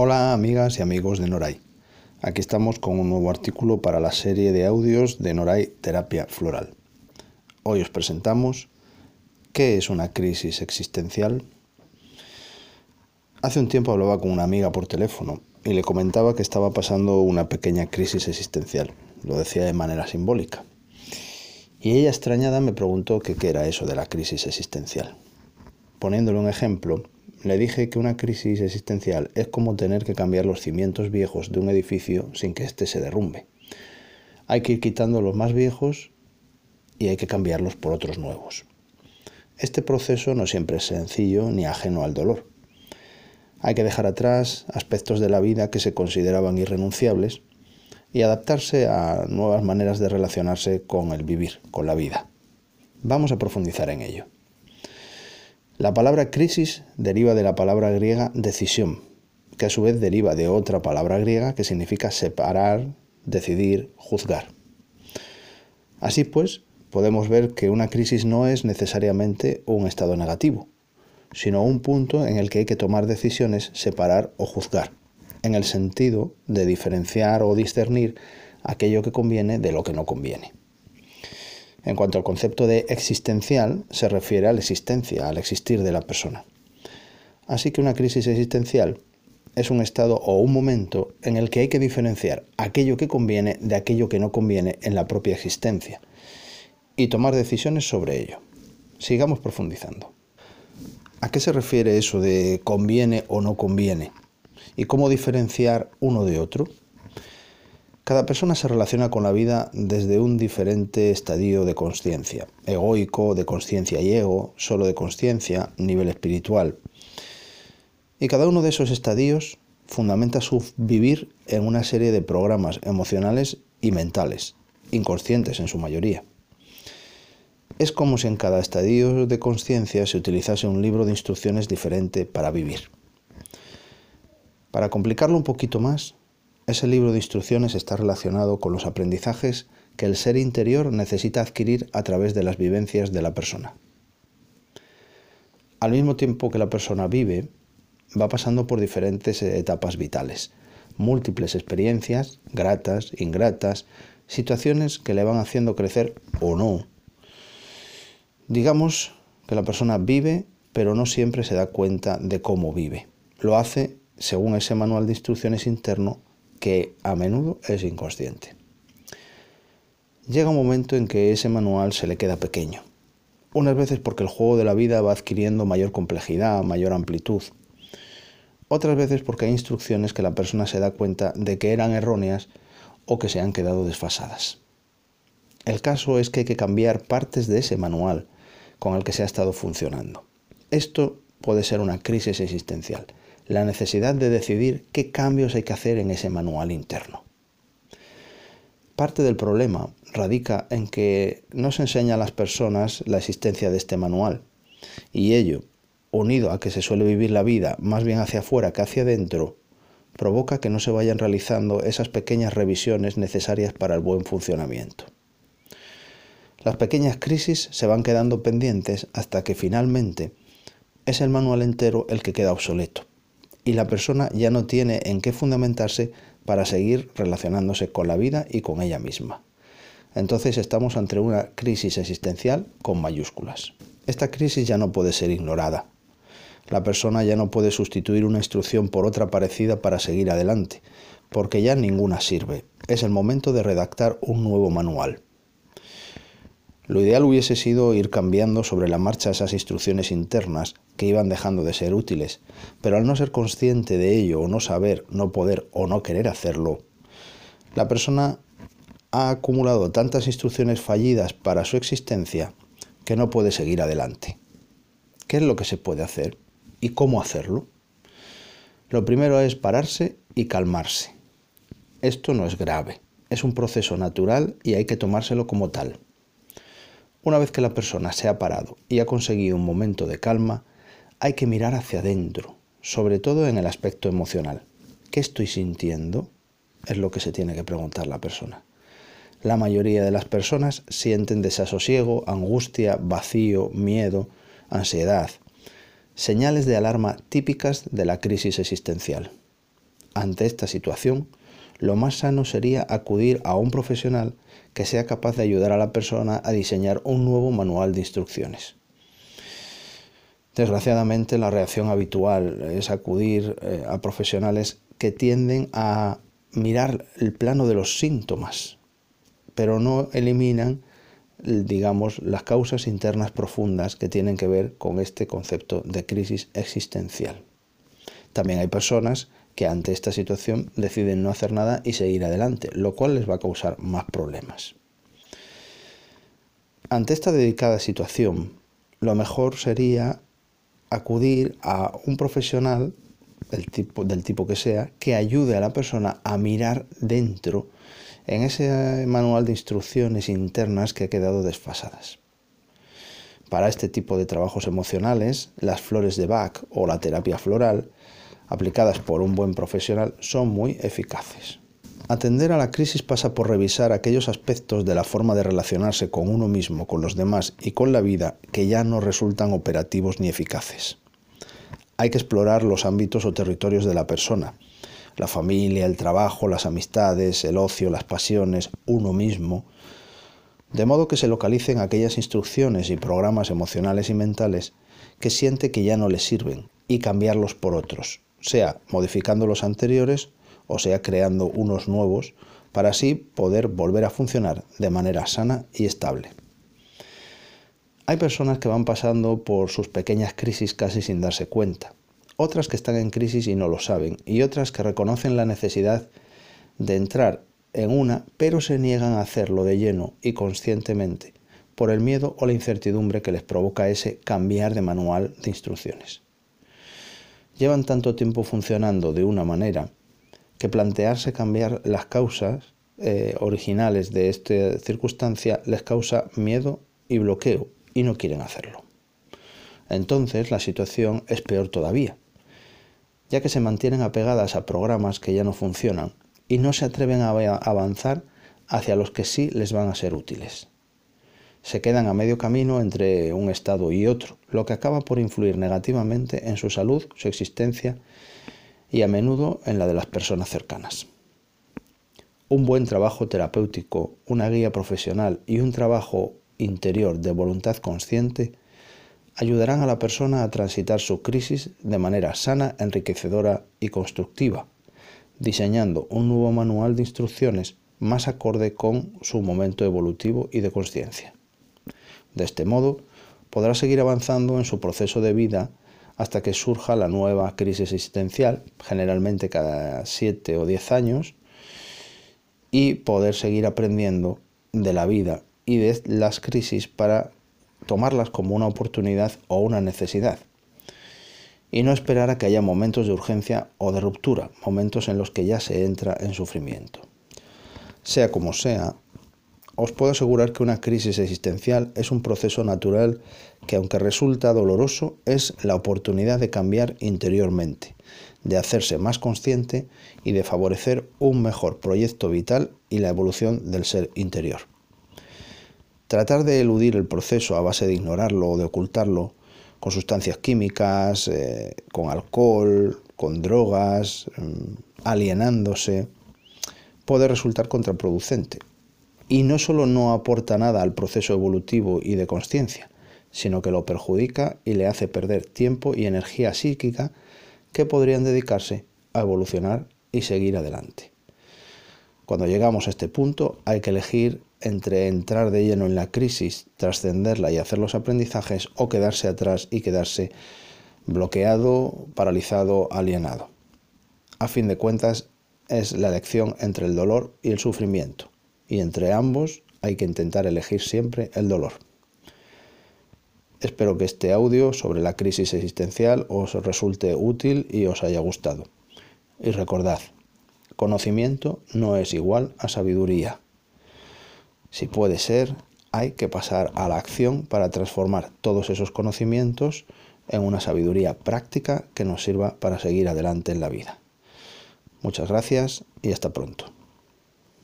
Hola amigas y amigos de Noray. Aquí estamos con un nuevo artículo para la serie de audios de Noray Terapia Floral. Hoy os presentamos ¿Qué es una crisis existencial? Hace un tiempo hablaba con una amiga por teléfono y le comentaba que estaba pasando una pequeña crisis existencial. Lo decía de manera simbólica. Y ella extrañada me preguntó qué era eso de la crisis existencial. Poniéndole un ejemplo, le dije que una crisis existencial es como tener que cambiar los cimientos viejos de un edificio sin que éste se derrumbe. Hay que ir quitando los más viejos y hay que cambiarlos por otros nuevos. Este proceso no siempre es sencillo ni ajeno al dolor. Hay que dejar atrás aspectos de la vida que se consideraban irrenunciables y adaptarse a nuevas maneras de relacionarse con el vivir, con la vida. Vamos a profundizar en ello. La palabra crisis deriva de la palabra griega decisión, que a su vez deriva de otra palabra griega que significa separar, decidir, juzgar. Así pues, podemos ver que una crisis no es necesariamente un estado negativo, sino un punto en el que hay que tomar decisiones, separar o juzgar, en el sentido de diferenciar o discernir aquello que conviene de lo que no conviene. En cuanto al concepto de existencial, se refiere a la existencia, al existir de la persona. Así que una crisis existencial es un estado o un momento en el que hay que diferenciar aquello que conviene de aquello que no conviene en la propia existencia y tomar decisiones sobre ello. Sigamos profundizando. ¿A qué se refiere eso de conviene o no conviene? ¿Y cómo diferenciar uno de otro? Cada persona se relaciona con la vida desde un diferente estadio de conciencia, egoico, de conciencia y ego, solo de conciencia, nivel espiritual. Y cada uno de esos estadios fundamenta su vivir en una serie de programas emocionales y mentales, inconscientes en su mayoría. Es como si en cada estadio de conciencia se utilizase un libro de instrucciones diferente para vivir. Para complicarlo un poquito más, ese libro de instrucciones está relacionado con los aprendizajes que el ser interior necesita adquirir a través de las vivencias de la persona. Al mismo tiempo que la persona vive, va pasando por diferentes etapas vitales, múltiples experiencias, gratas, ingratas, situaciones que le van haciendo crecer o no. Digamos que la persona vive, pero no siempre se da cuenta de cómo vive. Lo hace según ese manual de instrucciones interno que a menudo es inconsciente. Llega un momento en que ese manual se le queda pequeño. Unas veces porque el juego de la vida va adquiriendo mayor complejidad, mayor amplitud. Otras veces porque hay instrucciones que la persona se da cuenta de que eran erróneas o que se han quedado desfasadas. El caso es que hay que cambiar partes de ese manual con el que se ha estado funcionando. Esto puede ser una crisis existencial la necesidad de decidir qué cambios hay que hacer en ese manual interno. Parte del problema radica en que no se enseña a las personas la existencia de este manual y ello, unido a que se suele vivir la vida más bien hacia afuera que hacia adentro, provoca que no se vayan realizando esas pequeñas revisiones necesarias para el buen funcionamiento. Las pequeñas crisis se van quedando pendientes hasta que finalmente es el manual entero el que queda obsoleto y la persona ya no tiene en qué fundamentarse para seguir relacionándose con la vida y con ella misma. Entonces estamos ante una crisis existencial con mayúsculas. Esta crisis ya no puede ser ignorada. La persona ya no puede sustituir una instrucción por otra parecida para seguir adelante, porque ya ninguna sirve. Es el momento de redactar un nuevo manual. Lo ideal hubiese sido ir cambiando sobre la marcha esas instrucciones internas que iban dejando de ser útiles, pero al no ser consciente de ello o no saber, no poder o no querer hacerlo, la persona ha acumulado tantas instrucciones fallidas para su existencia que no puede seguir adelante. ¿Qué es lo que se puede hacer y cómo hacerlo? Lo primero es pararse y calmarse. Esto no es grave, es un proceso natural y hay que tomárselo como tal. Una vez que la persona se ha parado y ha conseguido un momento de calma, hay que mirar hacia adentro, sobre todo en el aspecto emocional. ¿Qué estoy sintiendo? Es lo que se tiene que preguntar la persona. La mayoría de las personas sienten desasosiego, angustia, vacío, miedo, ansiedad, señales de alarma típicas de la crisis existencial. Ante esta situación, lo más sano sería acudir a un profesional que sea capaz de ayudar a la persona a diseñar un nuevo manual de instrucciones. Desgraciadamente la reacción habitual es acudir eh, a profesionales que tienden a mirar el plano de los síntomas, pero no eliminan, digamos, las causas internas profundas que tienen que ver con este concepto de crisis existencial. También hay personas que ante esta situación deciden no hacer nada y seguir adelante, lo cual les va a causar más problemas. Ante esta dedicada situación, lo mejor sería acudir a un profesional del tipo, del tipo que sea que ayude a la persona a mirar dentro en ese manual de instrucciones internas que ha quedado desfasadas. Para este tipo de trabajos emocionales, las flores de Bach o la terapia floral, aplicadas por un buen profesional, son muy eficaces. Atender a la crisis pasa por revisar aquellos aspectos de la forma de relacionarse con uno mismo, con los demás y con la vida que ya no resultan operativos ni eficaces. Hay que explorar los ámbitos o territorios de la persona, la familia, el trabajo, las amistades, el ocio, las pasiones, uno mismo, de modo que se localicen aquellas instrucciones y programas emocionales y mentales que siente que ya no le sirven y cambiarlos por otros, sea modificando los anteriores o sea creando unos nuevos para así poder volver a funcionar de manera sana y estable. Hay personas que van pasando por sus pequeñas crisis casi sin darse cuenta, otras que están en crisis y no lo saben, y otras que reconocen la necesidad de entrar en una, pero se niegan a hacerlo de lleno y conscientemente, por el miedo o la incertidumbre que les provoca ese cambiar de manual de instrucciones. Llevan tanto tiempo funcionando de una manera que plantearse cambiar las causas eh, originales de esta circunstancia les causa miedo y bloqueo y no quieren hacerlo. Entonces la situación es peor todavía, ya que se mantienen apegadas a programas que ya no funcionan y no se atreven a avanzar hacia los que sí les van a ser útiles. Se quedan a medio camino entre un estado y otro, lo que acaba por influir negativamente en su salud, su existencia y a menudo en la de las personas cercanas. Un buen trabajo terapéutico, una guía profesional y un trabajo interior de voluntad consciente ayudarán a la persona a transitar su crisis de manera sana, enriquecedora y constructiva, diseñando un nuevo manual de instrucciones más acorde con su momento evolutivo y de conciencia. De este modo, podrá seguir avanzando en su proceso de vida hasta que surja la nueva crisis existencial, generalmente cada 7 o 10 años, y poder seguir aprendiendo de la vida y de las crisis para tomarlas como una oportunidad o una necesidad. Y no esperar a que haya momentos de urgencia o de ruptura, momentos en los que ya se entra en sufrimiento. Sea como sea, os puedo asegurar que una crisis existencial es un proceso natural que aunque resulta doloroso, es la oportunidad de cambiar interiormente, de hacerse más consciente y de favorecer un mejor proyecto vital y la evolución del ser interior. Tratar de eludir el proceso a base de ignorarlo o de ocultarlo con sustancias químicas, eh, con alcohol, con drogas, mm, alienándose, puede resultar contraproducente y no solo no aporta nada al proceso evolutivo y de conciencia, sino que lo perjudica y le hace perder tiempo y energía psíquica que podrían dedicarse a evolucionar y seguir adelante. Cuando llegamos a este punto hay que elegir entre entrar de lleno en la crisis, trascenderla y hacer los aprendizajes o quedarse atrás y quedarse bloqueado, paralizado, alienado. A fin de cuentas es la elección entre el dolor y el sufrimiento y entre ambos hay que intentar elegir siempre el dolor. Espero que este audio sobre la crisis existencial os resulte útil y os haya gustado. Y recordad, conocimiento no es igual a sabiduría. Si puede ser, hay que pasar a la acción para transformar todos esos conocimientos en una sabiduría práctica que nos sirva para seguir adelante en la vida. Muchas gracias y hasta pronto.